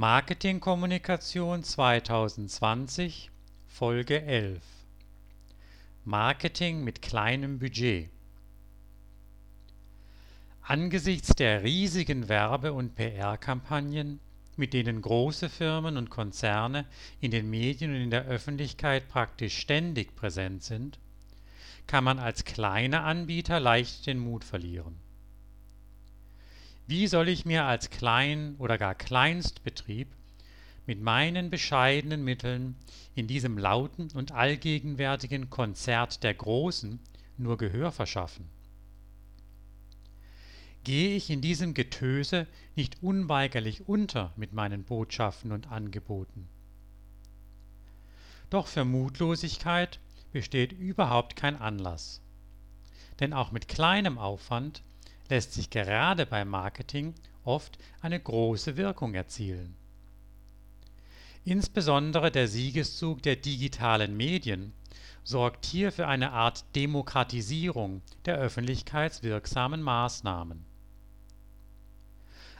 Marketingkommunikation 2020 Folge 11 Marketing mit kleinem Budget. Angesichts der riesigen Werbe- und PR-Kampagnen, mit denen große Firmen und Konzerne in den Medien und in der Öffentlichkeit praktisch ständig präsent sind, kann man als kleiner Anbieter leicht den Mut verlieren wie soll ich mir als Klein oder gar Kleinstbetrieb mit meinen bescheidenen Mitteln in diesem lauten und allgegenwärtigen Konzert der Großen nur Gehör verschaffen? Gehe ich in diesem Getöse nicht unweigerlich unter mit meinen Botschaften und Angeboten? Doch für Mutlosigkeit besteht überhaupt kein Anlass. Denn auch mit kleinem Aufwand lässt sich gerade beim Marketing oft eine große Wirkung erzielen. Insbesondere der Siegeszug der digitalen Medien sorgt hier für eine Art Demokratisierung der öffentlichkeitswirksamen Maßnahmen.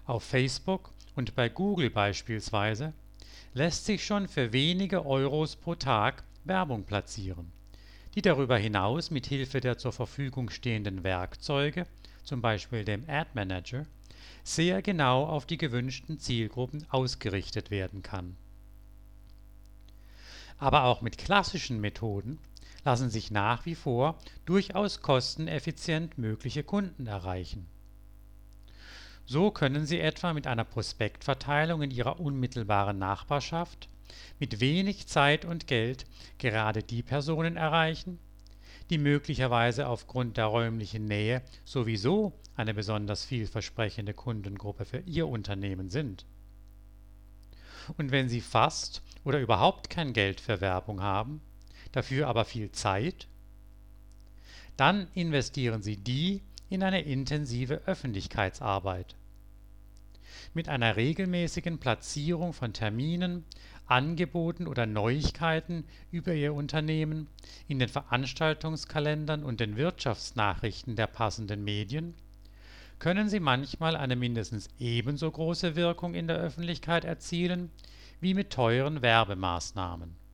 Auf Facebook und bei Google beispielsweise lässt sich schon für wenige Euros pro Tag Werbung platzieren, die darüber hinaus mit Hilfe der zur Verfügung stehenden Werkzeuge zum Beispiel dem Ad Manager, sehr genau auf die gewünschten Zielgruppen ausgerichtet werden kann. Aber auch mit klassischen Methoden lassen sich nach wie vor durchaus kosteneffizient mögliche Kunden erreichen. So können Sie etwa mit einer Prospektverteilung in Ihrer unmittelbaren Nachbarschaft mit wenig Zeit und Geld gerade die Personen erreichen, die möglicherweise aufgrund der räumlichen Nähe sowieso eine besonders vielversprechende Kundengruppe für Ihr Unternehmen sind. Und wenn Sie fast oder überhaupt kein Geld für Werbung haben, dafür aber viel Zeit, dann investieren Sie die in eine intensive Öffentlichkeitsarbeit. Mit einer regelmäßigen Platzierung von Terminen, Angeboten oder Neuigkeiten über Ihr Unternehmen in den Veranstaltungskalendern und den Wirtschaftsnachrichten der passenden Medien? Können Sie manchmal eine mindestens ebenso große Wirkung in der Öffentlichkeit erzielen wie mit teuren Werbemaßnahmen